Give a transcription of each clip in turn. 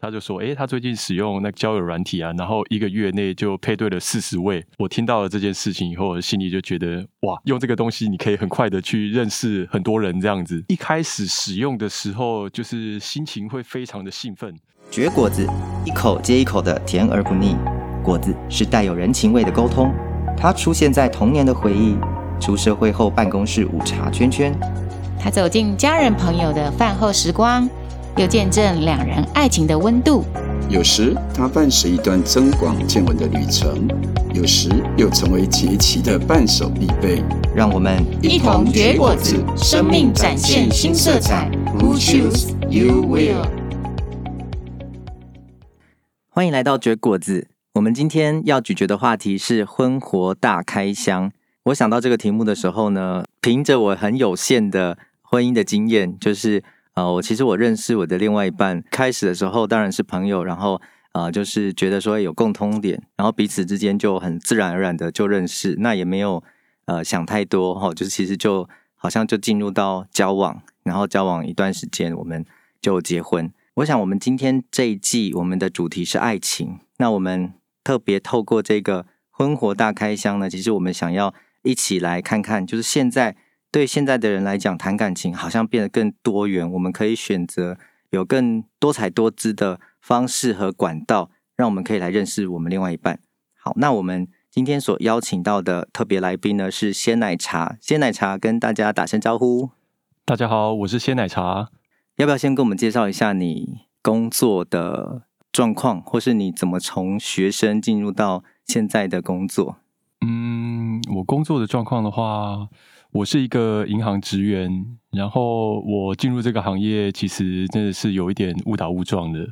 他就说：“哎，他最近使用那个交友软体啊，然后一个月内就配对了四十位。”我听到了这件事情以后，我心里就觉得哇，用这个东西你可以很快的去认识很多人，这样子。一开始使用的时候，就是心情会非常的兴奋。绝果子，一口接一口的甜而不腻。果子是带有人情味的沟通，它出现在童年的回忆，出社会后办公室午茶圈圈，他走进家人朋友的饭后时光。又见证两人爱情的温度。有时它伴随一段增广见闻的旅程，有时又成为节气的伴手必备。让我们一同结果子，生命展现新色彩。Who choose you will？欢迎来到绝果子。我们今天要咀嚼的话题是婚活大开箱。我想到这个题目的时候呢，凭着我很有限的婚姻的经验，就是。呃，我其实我认识我的另外一半，开始的时候当然是朋友，然后呃，就是觉得说有共通点，然后彼此之间就很自然而然的就认识，那也没有呃想太多哈，就是其实就好像就进入到交往，然后交往一段时间，我们就结婚。我想我们今天这一季我们的主题是爱情，那我们特别透过这个婚活大开箱呢，其实我们想要一起来看看，就是现在。对现在的人来讲，谈感情好像变得更多元。我们可以选择有更多彩多姿的方式和管道，让我们可以来认识我们另外一半。好，那我们今天所邀请到的特别来宾呢，是鲜奶茶。鲜奶茶跟大家打声招呼。大家好，我是鲜奶茶。要不要先跟我们介绍一下你工作的状况，或是你怎么从学生进入到现在的工作？嗯，我工作的状况的话。我是一个银行职员，然后我进入这个行业其实真的是有一点误打误撞的，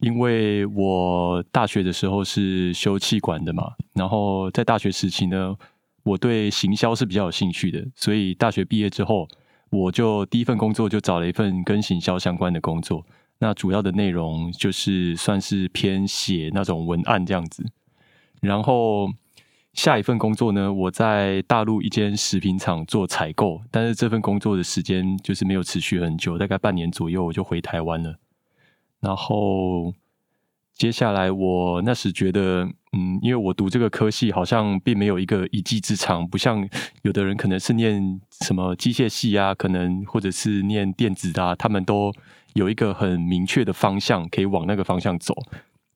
因为我大学的时候是修气管的嘛，然后在大学时期呢，我对行销是比较有兴趣的，所以大学毕业之后，我就第一份工作就找了一份跟行销相关的工作，那主要的内容就是算是偏写那种文案这样子，然后。下一份工作呢，我在大陆一间食品厂做采购，但是这份工作的时间就是没有持续很久，大概半年左右我就回台湾了。然后接下来我那时觉得，嗯，因为我读这个科系好像并没有一个一技之长，不像有的人可能是念什么机械系啊，可能或者是念电子的啊，他们都有一个很明确的方向可以往那个方向走，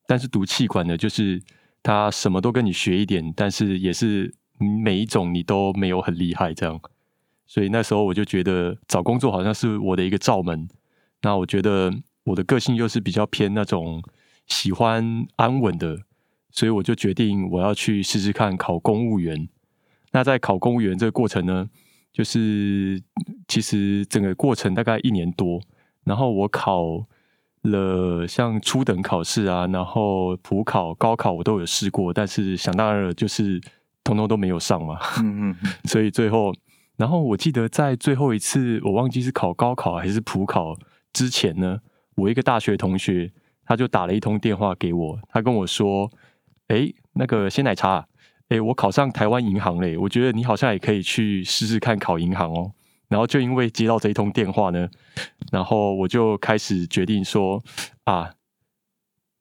但是读气管的，就是。他什么都跟你学一点，但是也是每一种你都没有很厉害这样，所以那时候我就觉得找工作好像是我的一个罩门。那我觉得我的个性又是比较偏那种喜欢安稳的，所以我就决定我要去试试看考公务员。那在考公务员这个过程呢，就是其实整个过程大概一年多，然后我考。了像初等考试啊，然后普考、高考我都有试过，但是想当然了，就是通通都没有上嘛。嗯嗯。所以最后，然后我记得在最后一次，我忘记是考高考还是普考之前呢，我一个大学同学他就打了一通电话给我，他跟我说：“哎，那个鲜奶茶，哎，我考上台湾银行嘞，我觉得你好像也可以去试试看考银行哦。”然后就因为接到这一通电话呢，然后我就开始决定说啊，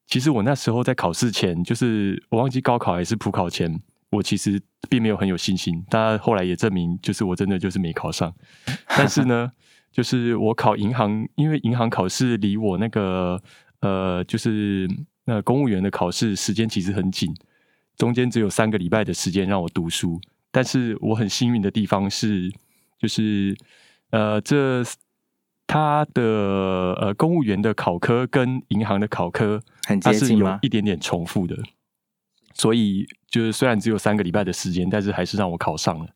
其实我那时候在考试前，就是我忘记高考还是普考前，我其实并没有很有信心。但后来也证明，就是我真的就是没考上。但是呢，就是我考银行，因为银行考试离我那个呃，就是那公务员的考试时间其实很紧，中间只有三个礼拜的时间让我读书。但是我很幸运的地方是。就是，呃，这他的呃公务员的考科跟银行的考科很接近吗？它是有一点点重复的，所以就是虽然只有三个礼拜的时间，但是还是让我考上了。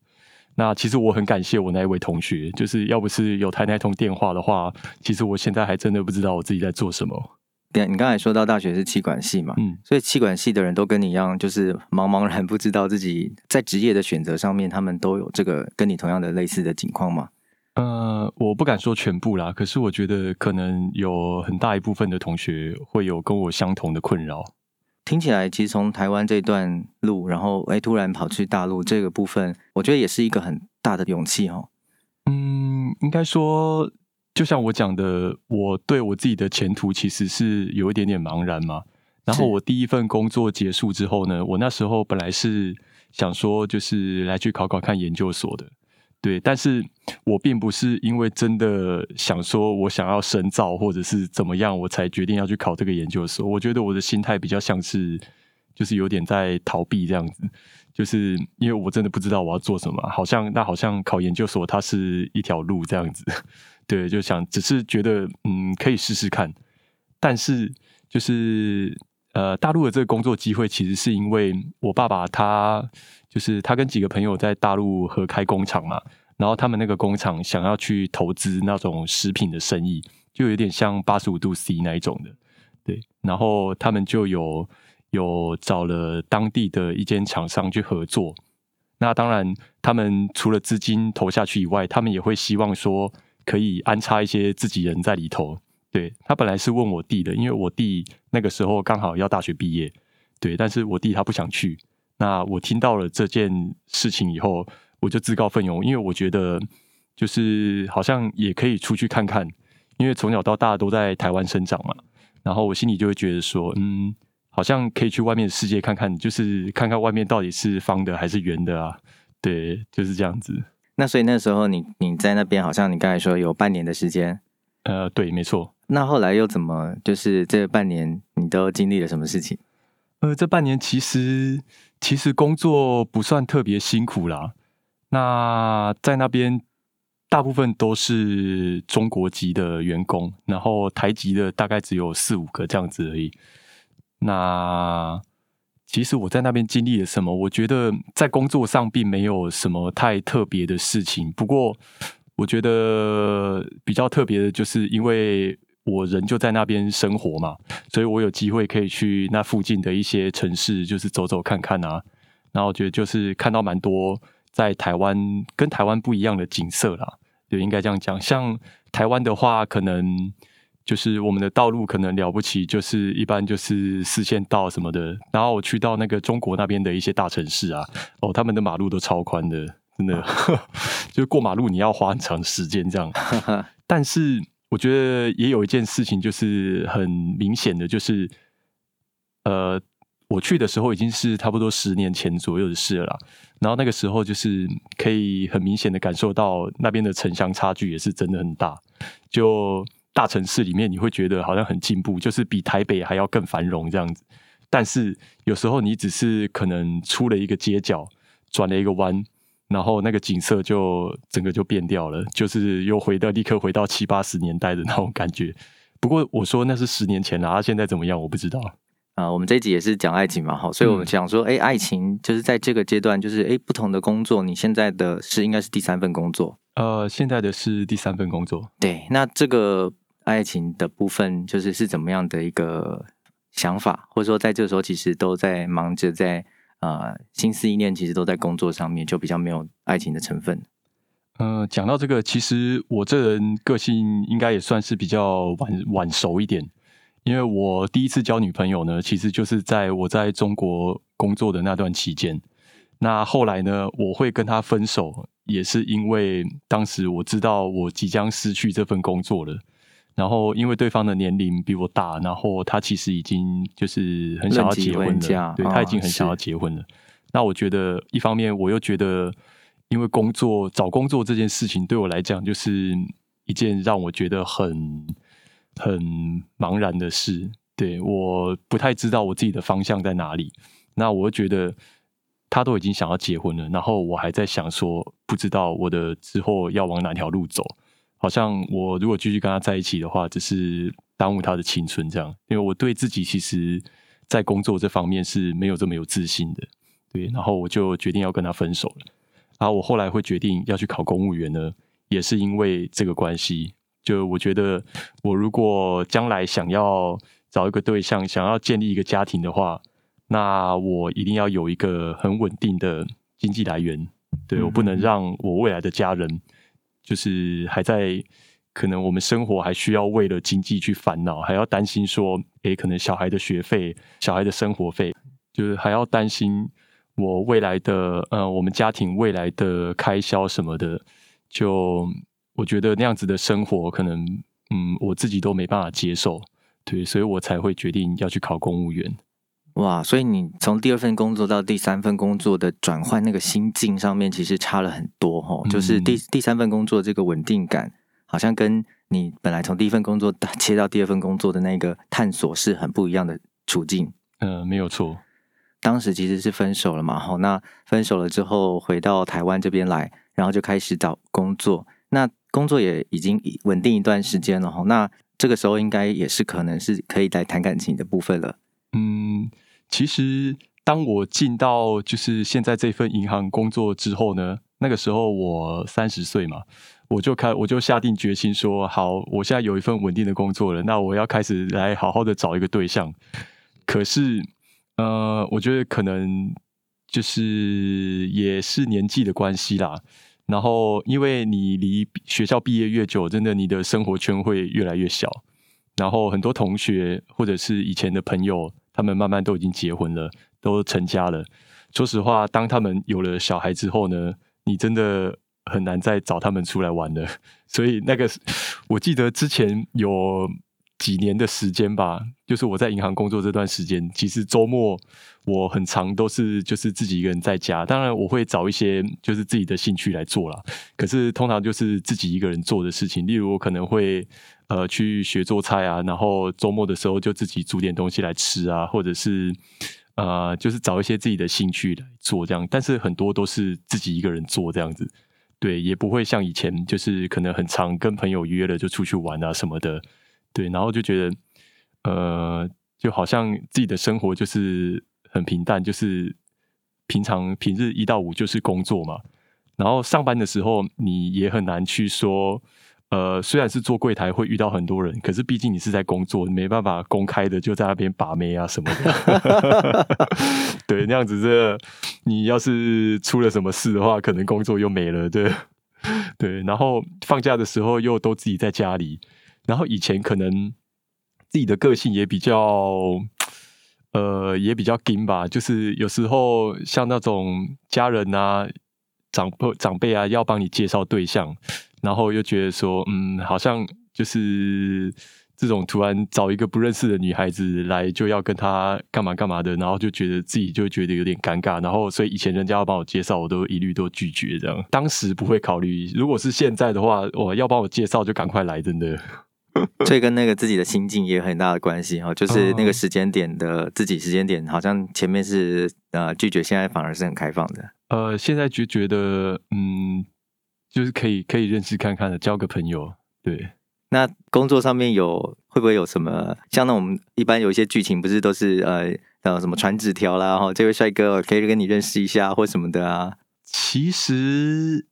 那其实我很感谢我那一位同学，就是要不是有他那通电话的话，其实我现在还真的不知道我自己在做什么。对，你刚才说到大学是气管系嘛，嗯，所以气管系的人都跟你一样，就是茫茫然不知道自己在职业的选择上面，他们都有这个跟你同样的类似的情况吗？呃，我不敢说全部啦，可是我觉得可能有很大一部分的同学会有跟我相同的困扰。听起来，其实从台湾这段路，然后哎，突然跑去大陆这个部分，我觉得也是一个很大的勇气哦。嗯，应该说。就像我讲的，我对我自己的前途其实是有一点点茫然嘛。然后我第一份工作结束之后呢，我那时候本来是想说，就是来去考考看研究所的。对，但是我并不是因为真的想说我想要深造或者是怎么样，我才决定要去考这个研究所。我觉得我的心态比较像是，就是有点在逃避这样子，就是因为我真的不知道我要做什么，好像那好像考研究所它是一条路这样子。对，就想只是觉得嗯可以试试看，但是就是呃大陆的这个工作机会，其实是因为我爸爸他。就是他跟几个朋友在大陆合开工厂嘛，然后他们那个工厂想要去投资那种食品的生意，就有点像八十五度 C 那一种的，对。然后他们就有有找了当地的一间厂商去合作。那当然，他们除了资金投下去以外，他们也会希望说可以安插一些自己人在里头。对，他本来是问我弟的，因为我弟那个时候刚好要大学毕业，对，但是我弟他不想去。那我听到了这件事情以后，我就自告奋勇，因为我觉得就是好像也可以出去看看，因为从小到大都在台湾生长嘛，然后我心里就会觉得说，嗯，好像可以去外面的世界看看，就是看看外面到底是方的还是圆的啊，对，就是这样子。那所以那时候你你在那边，好像你刚才说有半年的时间，呃，对，没错。那后来又怎么？就是这半年你都经历了什么事情？呃，这半年其实。其实工作不算特别辛苦啦。那在那边，大部分都是中国籍的员工，然后台籍的大概只有四五个这样子而已。那其实我在那边经历了什么？我觉得在工作上并没有什么太特别的事情。不过，我觉得比较特别的就是因为。我人就在那边生活嘛，所以我有机会可以去那附近的一些城市，就是走走看看啊。然后我觉得就是看到蛮多在台湾跟台湾不一样的景色啦，就应该这样讲。像台湾的话，可能就是我们的道路可能了不起，就是一般就是四线道什么的。然后我去到那个中国那边的一些大城市啊，哦，他们的马路都超宽的，真的，就是过马路你要花很长时间这样。但是。我觉得也有一件事情，就是很明显的，就是呃，我去的时候已经是差不多十年前左右的事了啦。然后那个时候，就是可以很明显的感受到那边的城乡差距也是真的很大。就大城市里面，你会觉得好像很进步，就是比台北还要更繁荣这样子。但是有时候你只是可能出了一个街角，转了一个弯。然后那个景色就整个就变掉了，就是又回到立刻回到七八十年代的那种感觉。不过我说那是十年前了，啊，现在怎么样我不知道。啊，我们这一集也是讲爱情嘛，好，所以我们讲说，哎，爱情就是在这个阶段，就是哎，不同的工作，你现在的是应该是第三份工作。呃，现在的是第三份工作。对，那这个爱情的部分，就是是怎么样的一个想法，或者说在这个时候其实都在忙着在。呃，心思意念其实都在工作上面，就比较没有爱情的成分。呃，讲到这个，其实我这人个性应该也算是比较晚晚熟一点，因为我第一次交女朋友呢，其实就是在我在中国工作的那段期间。那后来呢，我会跟她分手，也是因为当时我知道我即将失去这份工作了。然后，因为对方的年龄比我大，然后他其实已经就是很想要结婚了，对，他已经很想要结婚了。哦，那我觉得，一方面我又觉得，因为工作找工作这件事情对我来讲，就是一件让我觉得很很茫然的事。对，我不太知道我自己的方向在哪里。那我觉得他都已经想要结婚了，然后我还在想说，不知道我的之后要往哪条路走。好像我如果继续跟他在一起的话，只是耽误他的青春这样。因为我对自己其实，在工作这方面是没有这么有自信的，对。然后我就决定要跟他分手了。然后我后来会决定要去考公务员呢，也是因为这个关系。就我觉得，我如果将来想要找一个对象，想要建立一个家庭的话，那我一定要有一个很稳定的经济来源。对，我不能让我未来的家人。就是还在可能我们生活还需要为了经济去烦恼，还要担心说，诶，可能小孩的学费、小孩的生活费，就是还要担心我未来的，呃，我们家庭未来的开销什么的。就我觉得那样子的生活可能，嗯，我自己都没办法接受，对，所以我才会决定要去考公务员。哇，所以你从第二份工作到第三份工作的转换，那个心境上面其实差了很多哈。就是第第三份工作这个稳定感，好像跟你本来从第一份工作切到第二份工作的那个探索是很不一样的处境。嗯、呃，没有错。当时其实是分手了嘛，好，那分手了之后回到台湾这边来，然后就开始找工作。那工作也已经稳定一段时间了哈。那这个时候应该也是可能是可以来谈感情的部分了。嗯。其实，当我进到就是现在这份银行工作之后呢，那个时候我三十岁嘛，我就开我就下定决心说，好，我现在有一份稳定的工作了，那我要开始来好好的找一个对象。可是，呃，我觉得可能就是也是年纪的关系啦。然后，因为你离学校毕业越久，真的你的生活圈会越来越小。然后，很多同学或者是以前的朋友。他们慢慢都已经结婚了，都成家了。说实话，当他们有了小孩之后呢，你真的很难再找他们出来玩了。所以那个，我记得之前有几年的时间吧，就是我在银行工作这段时间，其实周末我很常都是就是自己一个人在家。当然，我会找一些就是自己的兴趣来做啦。可是通常就是自己一个人做的事情，例如我可能会。呃，去学做菜啊，然后周末的时候就自己煮点东西来吃啊，或者是呃，就是找一些自己的兴趣来做这样。但是很多都是自己一个人做这样子，对，也不会像以前就是可能很常跟朋友约了就出去玩啊什么的，对，然后就觉得呃，就好像自己的生活就是很平淡，就是平常平日一到五就是工作嘛，然后上班的时候你也很难去说。呃，虽然是做柜台会遇到很多人，可是毕竟你是在工作，你没办法公开的就在那边把妹啊什么的。对，那样子这你要是出了什么事的话，可能工作又没了。对，对。然后放假的时候又都自己在家里，然后以前可能自己的个性也比较，呃，也比较硬吧。就是有时候像那种家人啊、长辈长辈啊，要帮你介绍对象。然后又觉得说，嗯，好像就是这种突然找一个不认识的女孩子来，就要跟她干嘛干嘛的，然后就觉得自己就觉得有点尴尬。然后，所以以前人家要帮我介绍，我都一律都拒绝这样。当时不会考虑，如果是现在的话，我要帮我介绍就赶快来，真的。这跟那个自己的心境也有很大的关系哈，就是那个时间点的自己时间点，好像前面是呃拒绝，现在反而是很开放的。呃，现在就觉得嗯。就是可以可以认识看看的，交个朋友。对，那工作上面有会不会有什么？像那我们一般有一些剧情，不是都是呃呃什么传纸条啦，然后这位帅哥可以跟你认识一下或什么的啊？其实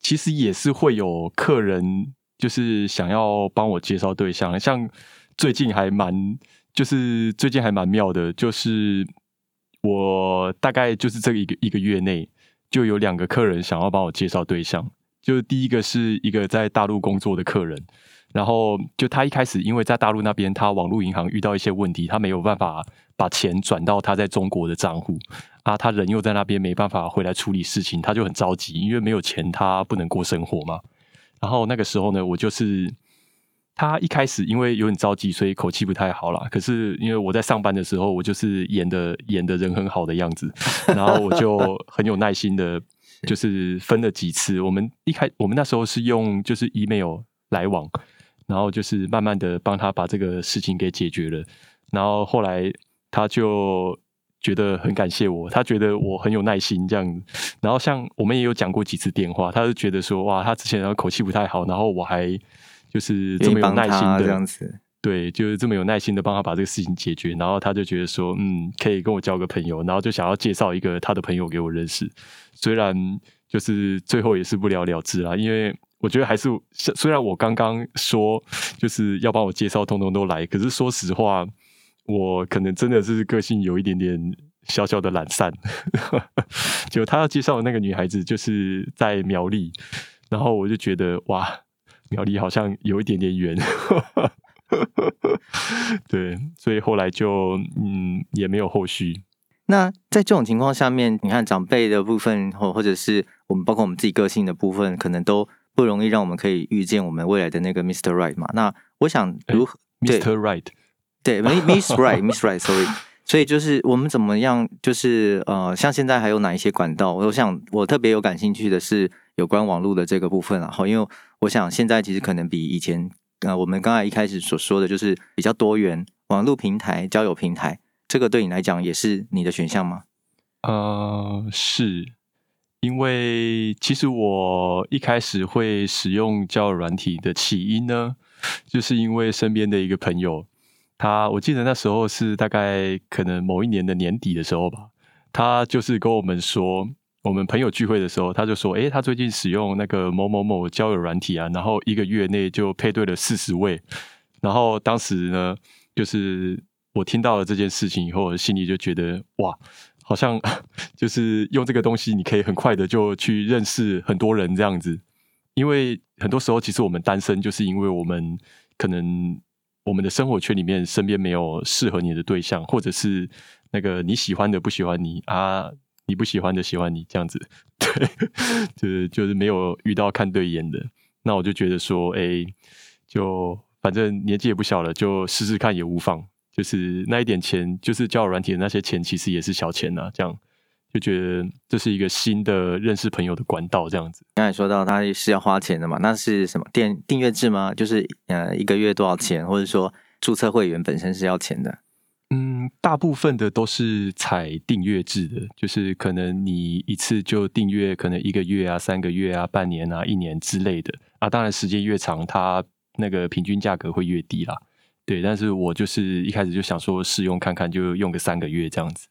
其实也是会有客人就是想要帮我介绍对象，像最近还蛮就是最近还蛮妙的，就是我大概就是这个一个一个月内就有两个客人想要帮我介绍对象。就第一个是一个在大陆工作的客人，然后就他一开始因为在大陆那边，他网络银行遇到一些问题，他没有办法把钱转到他在中国的账户啊，他人又在那边没办法回来处理事情，他就很着急，因为没有钱他不能过生活嘛。然后那个时候呢，我就是他一开始因为有点着急，所以口气不太好啦。可是因为我在上班的时候，我就是演的演的人很好的样子，然后我就很有耐心的。就是分了几次，我们一开我们那时候是用就是 email 来往，然后就是慢慢的帮他把这个事情给解决了，然后后来他就觉得很感谢我，他觉得我很有耐心这样，然后像我们也有讲过几次电话，他就觉得说哇，他之前口气不太好，然后我还就是这么有耐心的这样子。对，就是这么有耐心的帮他把这个事情解决，然后他就觉得说，嗯，可以跟我交个朋友，然后就想要介绍一个他的朋友给我认识。虽然就是最后也是不了了之啦，因为我觉得还是虽然我刚刚说就是要帮我介绍，通通都来，可是说实话，我可能真的是个性有一点点小小的懒散。就他要介绍的那个女孩子就是在苗栗，然后我就觉得哇，苗栗好像有一点点远。对，所以后来就嗯也没有后续。那在这种情况下面，你看长辈的部分，或或者是我们包括我们自己个性的部分，可能都不容易让我们可以遇见我们未来的那个 Mr. Right 嘛。那我想如何、欸、Mr. Right 对 Miss Right，Miss Right，Sorry。所以就是我们怎么样，就是呃，像现在还有哪一些管道？我想我特别有感兴趣的是有关网络的这个部分，然后因为我想现在其实可能比以前那，我们刚才一开始所说的就是比较多元网络平台、交友平台，这个对你来讲也是你的选项吗？呃，是因为其实我一开始会使用交友软体的起因呢，就是因为身边的一个朋友。他我记得那时候是大概可能某一年的年底的时候吧，他就是跟我们说，我们朋友聚会的时候，他就说，诶，他最近使用那个某某某交友软体啊，然后一个月内就配对了四十位，然后当时呢，就是我听到了这件事情以后，心里就觉得，哇，好像 就是用这个东西，你可以很快的就去认识很多人这样子，因为很多时候其实我们单身，就是因为我们可能。我们的生活圈里面，身边没有适合你的对象，或者是那个你喜欢的不喜欢你啊，你不喜欢的喜欢你这样子，对，就是就是没有遇到看对眼的，那我就觉得说，哎，就反正年纪也不小了，就试试看也无妨。就是那一点钱，就是交友软体的那些钱，其实也是小钱呐，这样。就觉得这是一个新的认识朋友的管道，这样子。刚才说到他是要花钱的嘛？那是什么订订阅制吗？就是呃一个月多少钱，或者说注册会员本身是要钱的？嗯，大部分的都是采订阅制的，就是可能你一次就订阅，可能一个月啊、三个月啊、半年啊、一年之类的啊。当然时间越长，它那个平均价格会越低啦。对，但是我就是一开始就想说试用看看，就用个三个月这样子。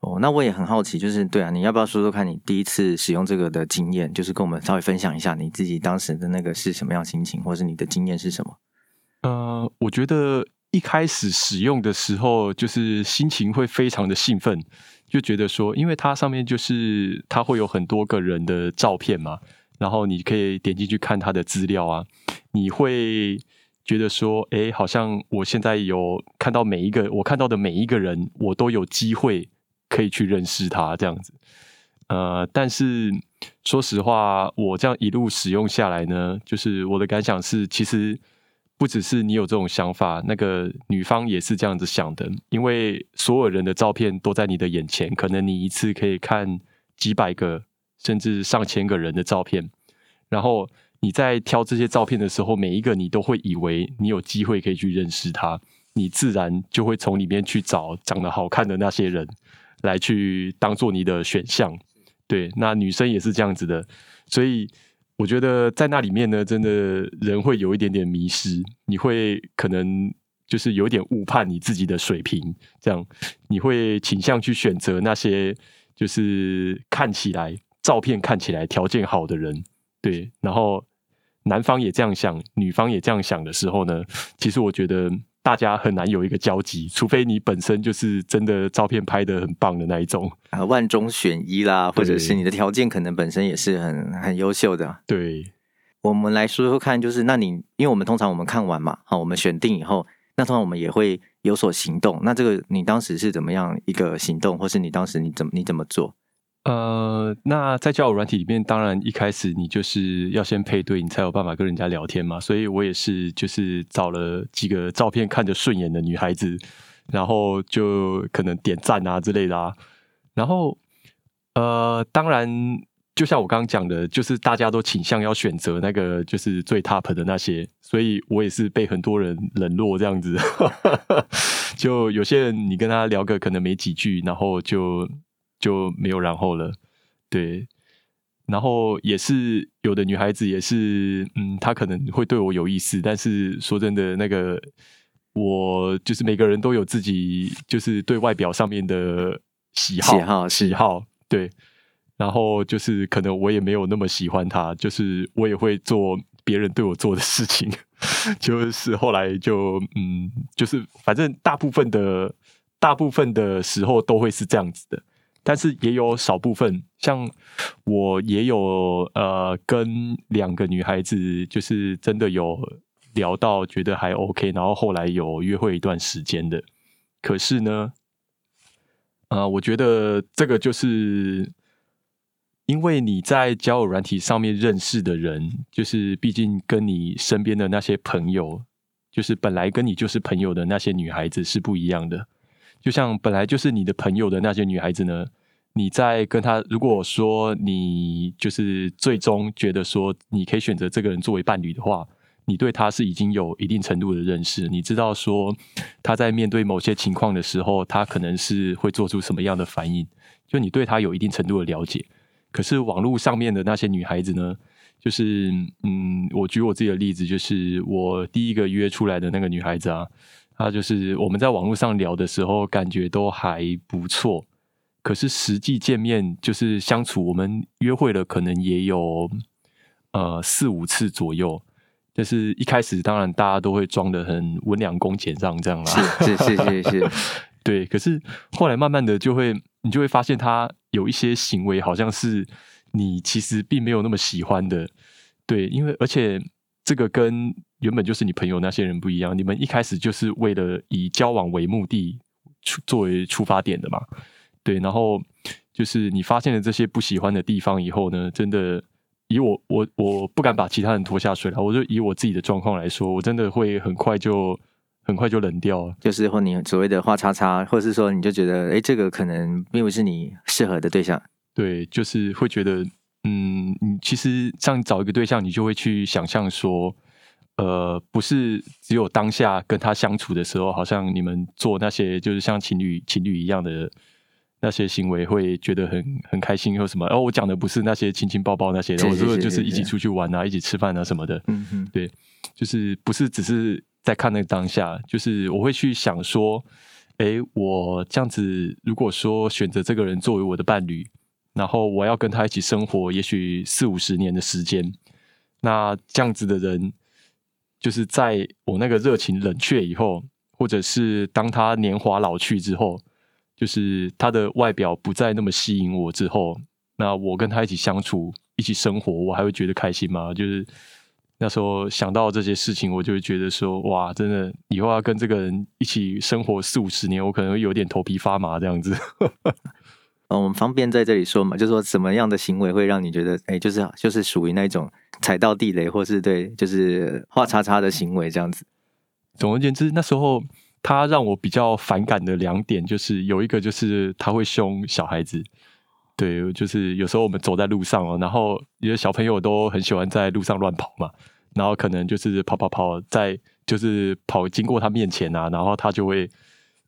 哦，那我也很好奇，就是对啊，你要不要说说看你第一次使用这个的经验？就是跟我们稍微分享一下你自己当时的那个是什么样心情，或是你的经验是什么？呃，我觉得一开始使用的时候，就是心情会非常的兴奋，就觉得说，因为它上面就是它会有很多个人的照片嘛，然后你可以点进去看他的资料啊，你会觉得说，哎，好像我现在有看到每一个我看到的每一个人，我都有机会。可以去认识他这样子，呃，但是说实话，我这样一路使用下来呢，就是我的感想是，其实不只是你有这种想法，那个女方也是这样子想的，因为所有人的照片都在你的眼前，可能你一次可以看几百个甚至上千个人的照片，然后你在挑这些照片的时候，每一个你都会以为你有机会可以去认识他，你自然就会从里面去找长得好看的那些人。来去当做你的选项，对，那女生也是这样子的，所以我觉得在那里面呢，真的人会有一点点迷失，你会可能就是有点误判你自己的水平，这样你会倾向去选择那些就是看起来照片看起来条件好的人，对，然后男方也这样想，女方也这样想的时候呢，其实我觉得。大家很难有一个交集，除非你本身就是真的照片拍的很棒的那一种啊，万中选一啦，或者是你的条件可能本身也是很很优秀的。对，我们来说说看，就是那你，因为我们通常我们看完嘛，好，我们选定以后，那通常我们也会有所行动。那这个你当时是怎么样一个行动，或是你当时你怎么你怎么做？呃，那在交友软体里面，当然一开始你就是要先配对，你才有办法跟人家聊天嘛。所以我也是，就是找了几个照片看着顺眼的女孩子，然后就可能点赞啊之类的啊。然后，呃，当然，就像我刚刚讲的，就是大家都倾向要选择那个就是最 top 的那些，所以我也是被很多人冷落这样子。就有些人，你跟他聊个可能没几句，然后就。就没有然后了，对，然后也是有的女孩子也是，嗯，她可能会对我有意思，但是说真的，那个我就是每个人都有自己就是对外表上面的喜好，喜好，喜好，对，然后就是可能我也没有那么喜欢她，就是我也会做别人对我做的事情，就是后来就嗯，就是反正大部分的大部分的时候都会是这样子的。但是也有少部分，像我也有呃，跟两个女孩子，就是真的有聊到觉得还 OK，然后后来有约会一段时间的。可是呢，啊、我觉得这个就是因为你在交友软体上面认识的人，就是毕竟跟你身边的那些朋友，就是本来跟你就是朋友的那些女孩子是不一样的。就像本来就是你的朋友的那些女孩子呢，你在跟他，如果说你就是最终觉得说你可以选择这个人作为伴侣的话，你对他是已经有一定程度的认识，你知道说他在面对某些情况的时候，他可能是会做出什么样的反应，就你对他有一定程度的了解。可是网络上面的那些女孩子呢，就是嗯，我举我自己的例子，就是我第一个约出来的那个女孩子啊。她就是我们在网络上聊的时候，感觉都还不错。可是实际见面，就是相处，我们约会了，可能也有呃四五次左右。就是一开始，当然大家都会装的很温良恭俭让这样啦，是是是是是，对。可是后来慢慢的，就会你就会发现，他有一些行为，好像是你其实并没有那么喜欢的。对，因为而且这个跟原本就是你朋友那些人不一样，你们一开始就是为了以交往为目的出作为出发点的嘛，对，然后就是你发现了这些不喜欢的地方以后呢，真的以我我我不敢把其他人拖下水了，我就以我自己的状况来说，我真的会很快就很快就冷掉了，就是或你所谓的画叉叉，或是说你就觉得哎，这个可能并不是你适合的对象，对，就是会觉得嗯，你其实像找一个对象，你就会去想象说。呃，不是只有当下跟他相处的时候，好像你们做那些就是像情侣情侣一样的那些行为，会觉得很很开心或什么。哦，我讲的不是那些亲亲抱抱那些，我说的就是一起出去玩啊，一起吃饭啊什么的。嗯嗯，对，就是不是只是在看那个当下，就是我会去想说，哎，我这样子如果说选择这个人作为我的伴侣，然后我要跟他一起生活，也许四五十年的时间，那这样子的人。就是在我那个热情冷却以后，或者是当他年华老去之后，就是他的外表不再那么吸引我之后，那我跟他一起相处、一起生活，我还会觉得开心吗？就是那时候想到这些事情，我就会觉得说，哇，真的以后要跟这个人一起生活四五十年，我可能会有点头皮发麻这样子。嗯，我们方便在这里说嘛，就是说什么样的行为会让你觉得，哎，就是就是属于那种踩到地雷，或是对，就是画叉叉的行为这样子。总而言之，那时候他让我比较反感的两点，就是有一个就是他会凶小孩子，对，就是有时候我们走在路上哦，然后有些小朋友都很喜欢在路上乱跑嘛，然后可能就是跑跑跑在就是跑经过他面前啊，然后他就会。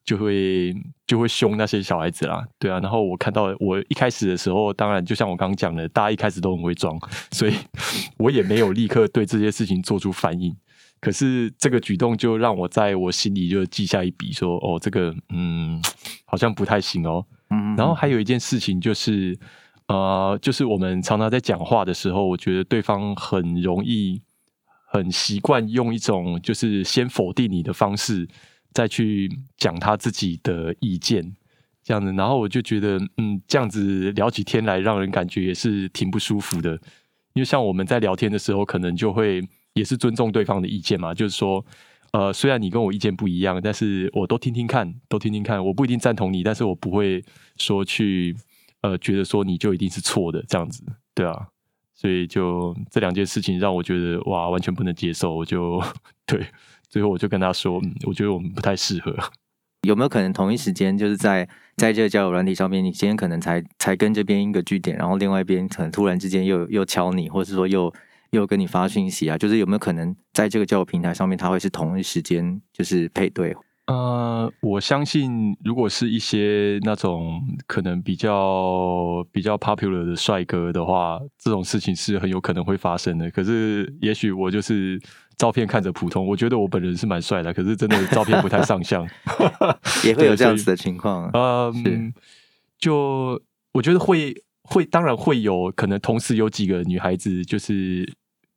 就会就会凶那些小孩子啦，对啊。然后我看到我一开始的时候，当然就像我刚刚讲的，大家一开始都很会装，所以我也没有立刻对这些事情做出反应。可是这个举动就让我在我心里就记下一笔，说哦，这个嗯，好像不太行哦。嗯。然后还有一件事情就是，呃，就是我们常常在讲话的时候，我觉得对方很容易很习惯用一种就是先否定你的方式。再去讲他自己的意见，这样子，然后我就觉得，嗯，这样子聊起天来，让人感觉也是挺不舒服的。因为像我们在聊天的时候，可能就会也是尊重对方的意见嘛，就是说，呃，虽然你跟我意见不一样，但是我都听听看，都听听看，我不一定赞同你，但是我不会说去，呃，觉得说你就一定是错的，这样子，对啊。所以就这两件事情让我觉得哇，完全不能接受，我就 对。最后我就跟他说，嗯，我觉得我们不太适合。有没有可能同一时间就是在在这个交友软体上面，你今天可能才才跟这边一个据点，然后另外一边可能突然之间又又敲你，或者是说又又跟你发讯息啊？就是有没有可能在这个交友平台上面，他会是同一时间就是配对？呃，我相信如果是一些那种可能比较比较 popular 的帅哥的话，这种事情是很有可能会发生的。可是也许我就是。照片看着普通，我觉得我本人是蛮帅的，可是真的照片不太上相，也会有这样子的情况。嗯，就我觉得会会，当然会有可能同时有几个女孩子就是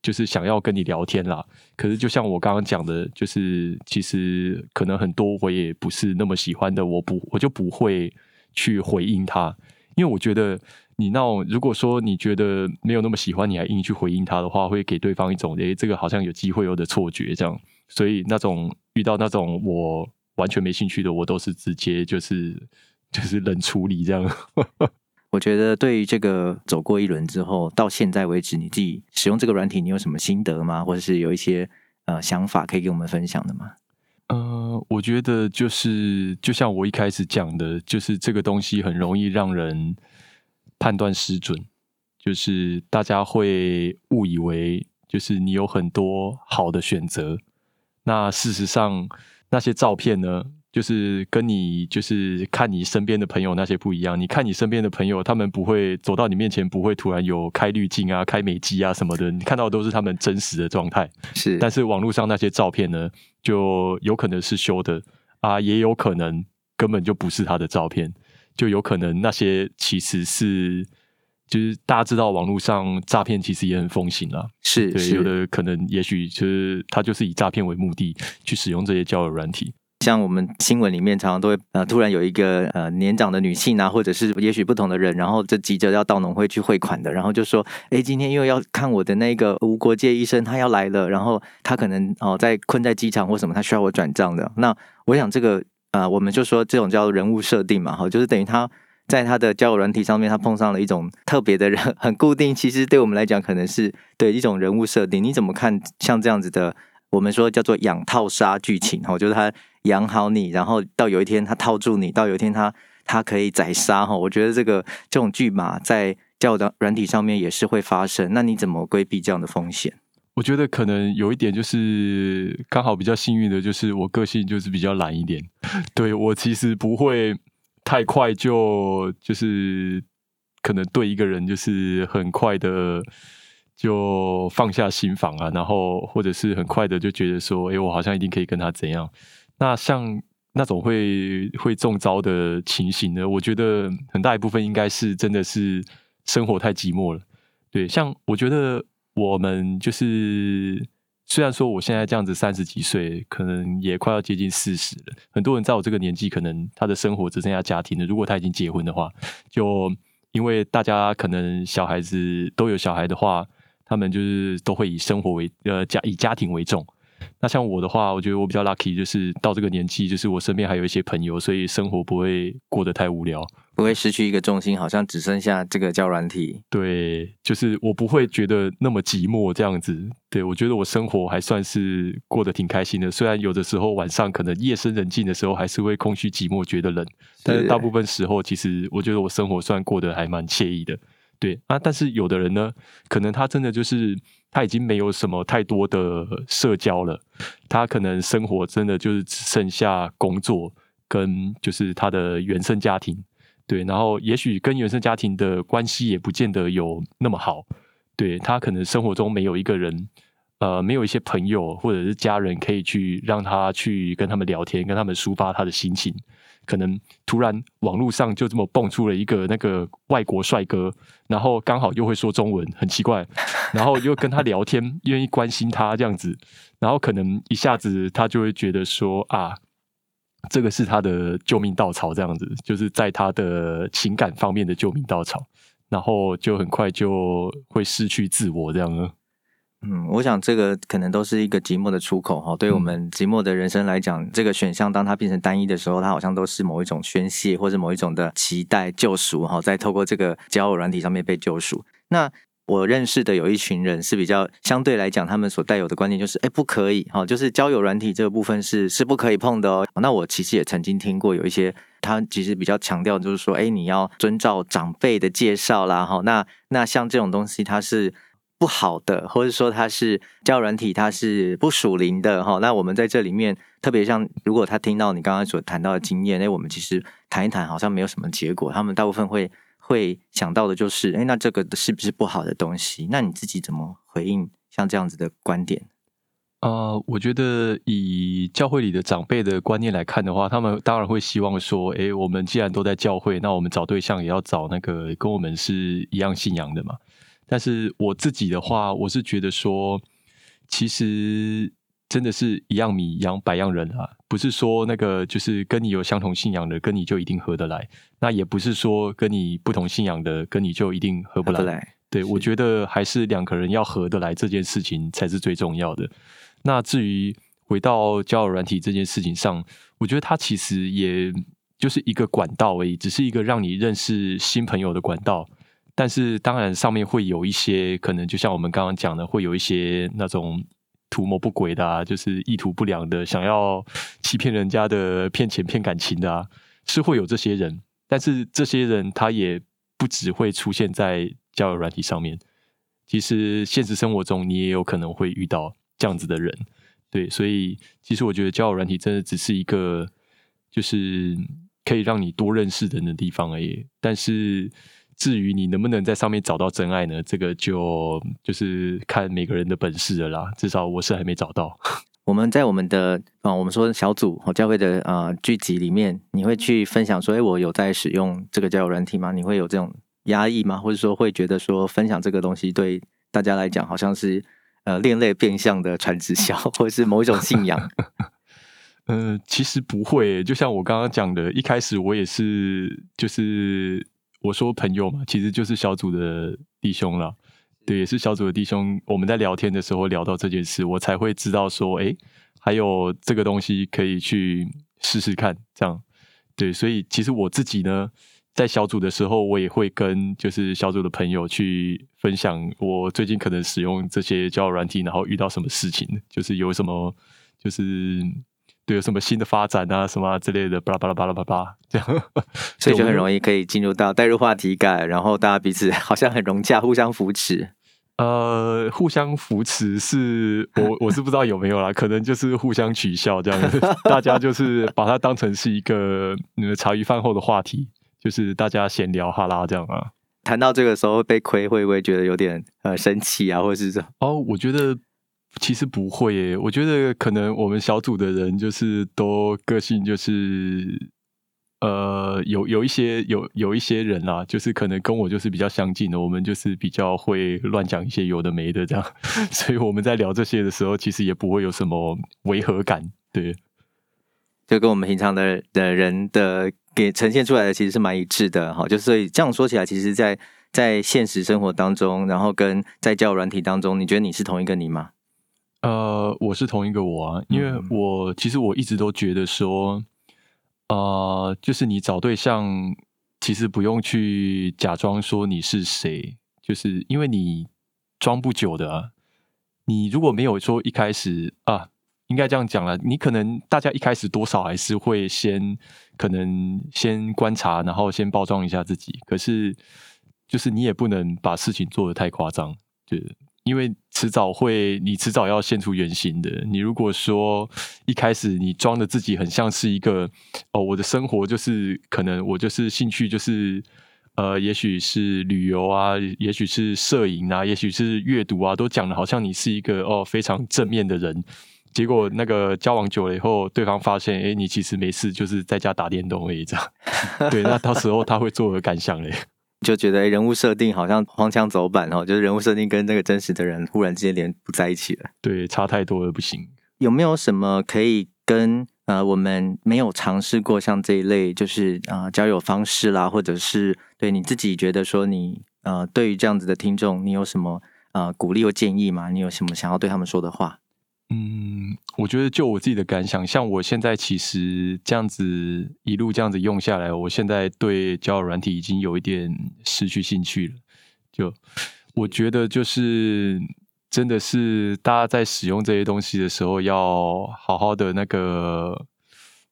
就是想要跟你聊天啦。可是就像我刚刚讲的，就是其实可能很多我也不是那么喜欢的，我不我就不会去回应他，因为我觉得。你那种如果说你觉得没有那么喜欢，你还硬去回应他的话，会给对方一种诶，这个好像有机会有的错觉，这样。所以那种遇到那种我完全没兴趣的，我都是直接就是就是冷处理这样。我觉得对于这个走过一轮之后，到现在为止，你自己使用这个软体，你有什么心得吗？或者是有一些呃想法可以给我们分享的吗？呃，我觉得就是就像我一开始讲的，就是这个东西很容易让人判断失准，就是大家会误以为就是你有很多好的选择，那事实上那些照片呢？就是跟你就是看你身边的朋友那些不一样，你看你身边的朋友，他们不会走到你面前，不会突然有开滤镜啊、开美肌啊什么的，你看到的都是他们真实的状态。是，但是网络上那些照片呢，就有可能是修的啊，也有可能根本就不是他的照片，就有可能那些其实是，就是大家知道网络上诈骗其实也很风行啊，是，对，是有的可能也许就是他就是以诈骗为目的去使用这些交友软体。像我们新闻里面常常都会呃，突然有一个呃年长的女性啊，或者是也许不同的人，然后就急着要到农会去汇款的，然后就说，哎，今天因为要看我的那个无国界医生，他要来了，然后他可能哦在困在机场或什么，他需要我转账的。那我想这个呃，我们就说这种叫人物设定嘛，哈，就是等于他在他的交友软体上面，他碰上了一种特别的人，很固定。其实对我们来讲，可能是对一种人物设定。你怎么看像这样子的？我们说叫做养套杀剧情，哈，就是他。养好你，然后到有一天他套住你，到有一天他他可以宰杀哈。我觉得这个这种剧码在交友的软体上面也是会发生。那你怎么规避这样的风险？我觉得可能有一点就是刚好比较幸运的，就是我个性就是比较懒一点。对，我其实不会太快就就是可能对一个人就是很快的就放下心防啊，然后或者是很快的就觉得说，哎，我好像一定可以跟他怎样。那像那种会会中招的情形呢？我觉得很大一部分应该是真的是生活太寂寞了。对，像我觉得我们就是虽然说我现在这样子三十几岁，可能也快要接近四十了。很多人在我这个年纪，可能他的生活只剩下家庭了。如果他已经结婚的话，就因为大家可能小孩子都有小孩的话，他们就是都会以生活为呃家以家庭为重。那像我的话，我觉得我比较 lucky，就是到这个年纪，就是我身边还有一些朋友，所以生活不会过得太无聊，不会失去一个重心，好像只剩下这个交软体。对，就是我不会觉得那么寂寞这样子。对，我觉得我生活还算是过得挺开心的，虽然有的时候晚上可能夜深人静的时候，还是会空虚寂寞，觉得冷，但是大部分时候，其实我觉得我生活算过得还蛮惬意的。对啊，但是有的人呢，可能他真的就是。他已经没有什么太多的社交了，他可能生活真的就是只剩下工作跟就是他的原生家庭，对，然后也许跟原生家庭的关系也不见得有那么好，对，他可能生活中没有一个人，呃，没有一些朋友或者是家人可以去让他去跟他们聊天，跟他们抒发他的心情。可能突然网络上就这么蹦出了一个那个外国帅哥，然后刚好又会说中文，很奇怪，然后又跟他聊天，愿意关心他这样子，然后可能一下子他就会觉得说啊，这个是他的救命稻草，这样子，就是在他的情感方面的救命稻草，然后就很快就会失去自我这样。嗯，我想这个可能都是一个寂寞的出口哈。对我们寂寞的人生来讲，嗯、这个选项当它变成单一的时候，它好像都是某一种宣泄，或者某一种的期待救赎哈。在透过这个交友软体上面被救赎。那我认识的有一群人是比较相对来讲，他们所带有的观念就是，哎，不可以哈，就是交友软体这个部分是是不可以碰的哦。那我其实也曾经听过有一些，他其实比较强调就是说，哎，你要遵照长辈的介绍啦哈。那那像这种东西，它是。不好的，或者说它是教软体，它是不属灵的哈。那我们在这里面，特别像如果他听到你刚刚所谈到的经验，哎，我们其实谈一谈，好像没有什么结果。他们大部分会会想到的就是，哎，那这个是不是不好的东西？那你自己怎么回应像这样子的观点？呃，我觉得以教会里的长辈的观念来看的话，他们当然会希望说，哎，我们既然都在教会，那我们找对象也要找那个跟我们是一样信仰的嘛。但是我自己的话，我是觉得说，其实真的是一样米养百样人啊，不是说那个就是跟你有相同信仰的，跟你就一定合得来。那也不是说跟你不同信仰的，跟你就一定合不来。对，我觉得还是两个人要合得来这件事情才是最重要的。那至于回到交友软体这件事情上，我觉得它其实也。就是一个管道而已，只是一个让你认识新朋友的管道。但是当然上面会有一些可能，就像我们刚刚讲的，会有一些那种图谋不轨的啊，就是意图不良的，想要欺骗人家的、骗钱骗感情的啊，是会有这些人。但是这些人他也不只会出现在交友软体上面，其实现实生活中你也有可能会遇到这样子的人。对，所以其实我觉得交友软体真的只是一个，就是可以让你多认识人的地方而已。但是至于你能不能在上面找到真爱呢？这个就就是看每个人的本事了啦。至少我是还没找到。我们在我们的啊，我们说小组和教会的啊聚集里面，你会去分享说，哎，我有在使用这个交友软体吗？你会有这种压抑吗？或者说会觉得说分享这个东西对大家来讲好像是？呃，另类变相的传直销，或者是某一种信仰。呃，其实不会，就像我刚刚讲的，一开始我也是，就是我说朋友嘛，其实就是小组的弟兄了。对，也是小组的弟兄。我们在聊天的时候聊到这件事，我才会知道说，哎，还有这个东西可以去试试看。这样，对，所以其实我自己呢。在小组的时候，我也会跟就是小组的朋友去分享我最近可能使用这些交友软体，然后遇到什么事情，就是有什么就是对有什么新的发展啊什么啊之类的，巴拉巴拉巴拉巴拉 这样，所以就很容易可以进入到带入话题感，然后大家彼此 好像很融洽，互相扶持。呃，互相扶持是我我是不知道有没有啦，可能就是互相取笑这样子，大家就是把它当成是一个那个茶余饭后的话题。就是大家闲聊哈拉这样啊，谈到这个时候被亏，会不会觉得有点呃生气啊，或者是什么？哦，我觉得其实不会耶。我觉得可能我们小组的人就是都个性就是呃有有一些有有一些人啊，就是可能跟我就是比较相近的，我们就是比较会乱讲一些有的没的这样，所以我们在聊这些的时候，其实也不会有什么违和感，对。就跟我们平常的的人的给呈现出来的其实是蛮一致的哈，就所以这样说起来，其实在，在在现实生活当中，然后跟在交友软体当中，你觉得你是同一个你吗？呃，我是同一个我啊，因为我其实我一直都觉得说，呃，就是你找对象，其实不用去假装说你是谁，就是因为你装不久的啊，你如果没有说一开始啊。应该这样讲了，你可能大家一开始多少还是会先可能先观察，然后先包装一下自己。可是就是你也不能把事情做得太夸张，对，因为迟早会，你迟早要现出原形的。你如果说一开始你装的自己很像是一个哦，我的生活就是可能我就是兴趣就是呃，也许是旅游啊，也许是摄影啊，也许是阅读啊，都讲的好像你是一个哦非常正面的人。结果那个交往久了以后，对方发现，哎，你其实没事，就是在家打电动而已，这样。对，那到时候他会作何感想嘞？就觉得人物设定好像荒腔走板哦，就是人物设定跟那个真实的人忽然之间连不在一起了。对，差太多了，不行。有没有什么可以跟呃我们没有尝试过像这一类，就是啊、呃、交友方式啦，或者是对你自己觉得说你呃对于这样子的听众，你有什么呃鼓励或建议吗？你有什么想要对他们说的话？嗯，我觉得就我自己的感想，像我现在其实这样子一路这样子用下来，我现在对交友软体已经有一点失去兴趣了。就我觉得，就是真的是大家在使用这些东西的时候，要好好的那个，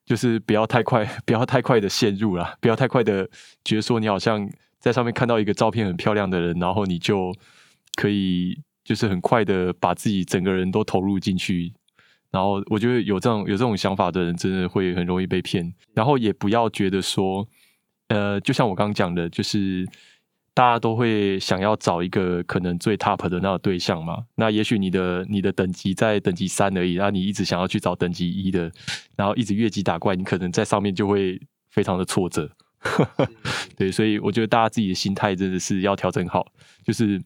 就是不要太快，不要太快的陷入了，不要太快的觉得说你好像在上面看到一个照片很漂亮的人，然后你就可以。就是很快的把自己整个人都投入进去，然后我觉得有这种有这种想法的人，真的会很容易被骗。然后也不要觉得说，呃，就像我刚刚讲的，就是大家都会想要找一个可能最 top 的那个对象嘛。那也许你的你的等级在等级三而已，那你一直想要去找等级一的，然后一直越级打怪，你可能在上面就会非常的挫折。对，所以我觉得大家自己的心态真的是要调整好，就是。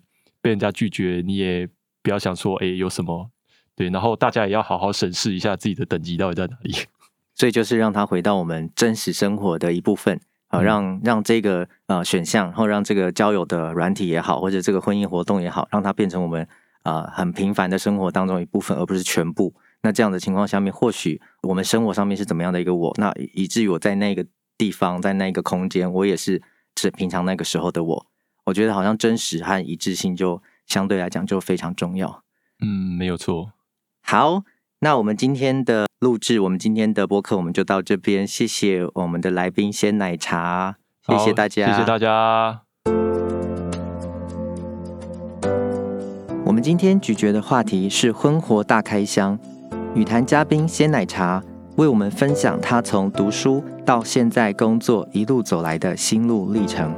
被人家拒绝，你也不要想说，哎，有什么？对，然后大家也要好好审视一下自己的等级到底在哪里。所以就是让他回到我们真实生活的一部分啊，让让这个呃选项，然后让这个交友的软体也好，或者这个婚姻活动也好，让它变成我们啊、呃、很平凡的生活当中一部分，而不是全部。那这样的情况下面，或许我们生活上面是怎么样的一个我，那以至于我在那个地方，在那个空间，我也是是平常那个时候的我。我觉得好像真实和一致性就相对来讲就非常重要。嗯，没有错。好，那我们今天的录制，我们今天的播客，我们就到这边。谢谢我们的来宾鲜奶茶，谢谢大家，谢谢大家。我们今天咀嚼的话题是婚活大开箱，与谈嘉宾鲜奶茶为我们分享他从读书到现在工作一路走来的心路历程，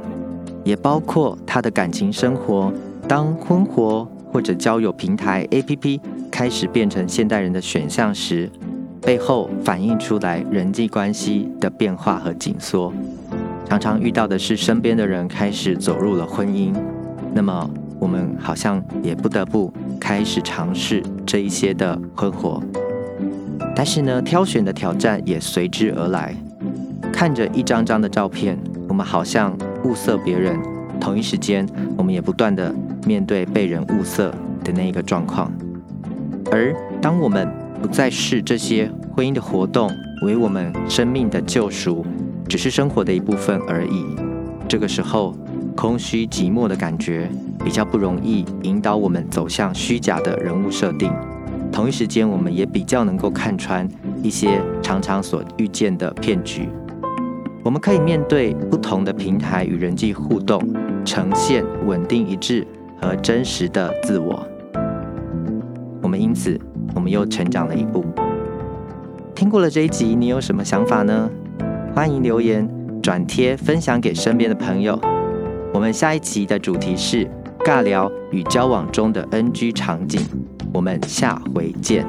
也包括他的感情生活。当婚活或者交友平台 APP 开始变成现代人的选项时，背后反映出来人际关系的变化和紧缩。常常遇到的是身边的人开始走入了婚姻，那么。我们好像也不得不开始尝试这一些的婚活，但是呢，挑选的挑战也随之而来。看着一张张的照片，我们好像物色别人，同一时间，我们也不断地面对被人物色的那一个状况。而当我们不再视这些婚姻的活动为我们生命的救赎，只是生活的一部分而已，这个时候，空虚寂寞的感觉。比较不容易引导我们走向虚假的人物设定，同一时间，我们也比较能够看穿一些常常所遇见的骗局。我们可以面对不同的平台与人际互动，呈现稳定一致和真实的自我。我们因此，我们又成长了一步。听过了这一集，你有什么想法呢？欢迎留言、转贴、分享给身边的朋友。我们下一集的主题是。尬聊与交往中的 NG 场景，我们下回见。